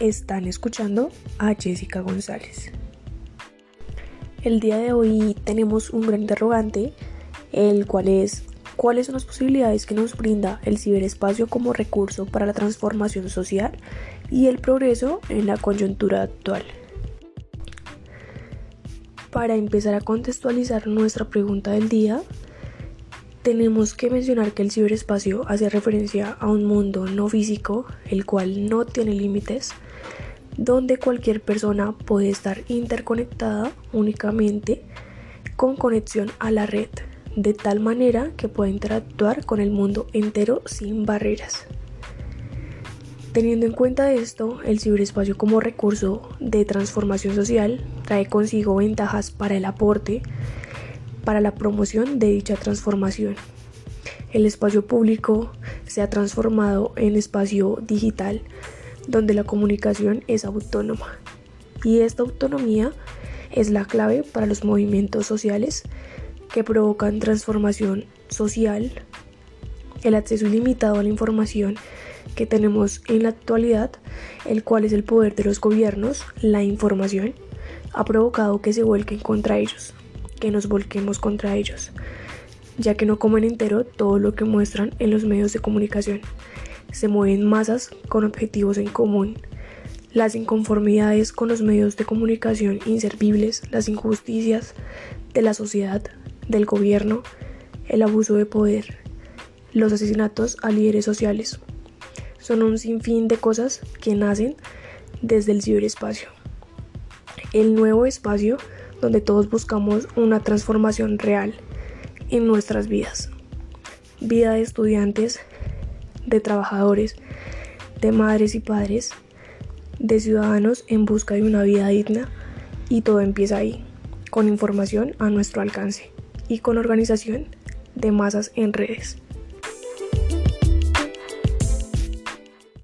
Están escuchando a Jessica González. El día de hoy tenemos un gran interrogante, el cual es cuáles son las posibilidades que nos brinda el ciberespacio como recurso para la transformación social y el progreso en la coyuntura actual. Para empezar a contextualizar nuestra pregunta del día, tenemos que mencionar que el ciberespacio hace referencia a un mundo no físico, el cual no tiene límites, donde cualquier persona puede estar interconectada únicamente con conexión a la red, de tal manera que puede interactuar con el mundo entero sin barreras. Teniendo en cuenta esto, el ciberespacio como recurso de transformación social trae consigo ventajas para el aporte, para la promoción de dicha transformación. El espacio público se ha transformado en espacio digital donde la comunicación es autónoma. Y esta autonomía es la clave para los movimientos sociales que provocan transformación social, el acceso ilimitado a la información que tenemos en la actualidad, el cual es el poder de los gobiernos, la información, ha provocado que se vuelquen contra ellos, que nos volquemos contra ellos, ya que no comen entero todo lo que muestran en los medios de comunicación se mueven masas con objetivos en común. Las inconformidades con los medios de comunicación inservibles, las injusticias de la sociedad, del gobierno, el abuso de poder, los asesinatos a líderes sociales. Son un sinfín de cosas que nacen desde el ciberespacio. El nuevo espacio donde todos buscamos una transformación real en nuestras vidas. Vida de estudiantes, de trabajadores, de madres y padres, de ciudadanos en busca de una vida digna y todo empieza ahí, con información a nuestro alcance y con organización de masas en redes.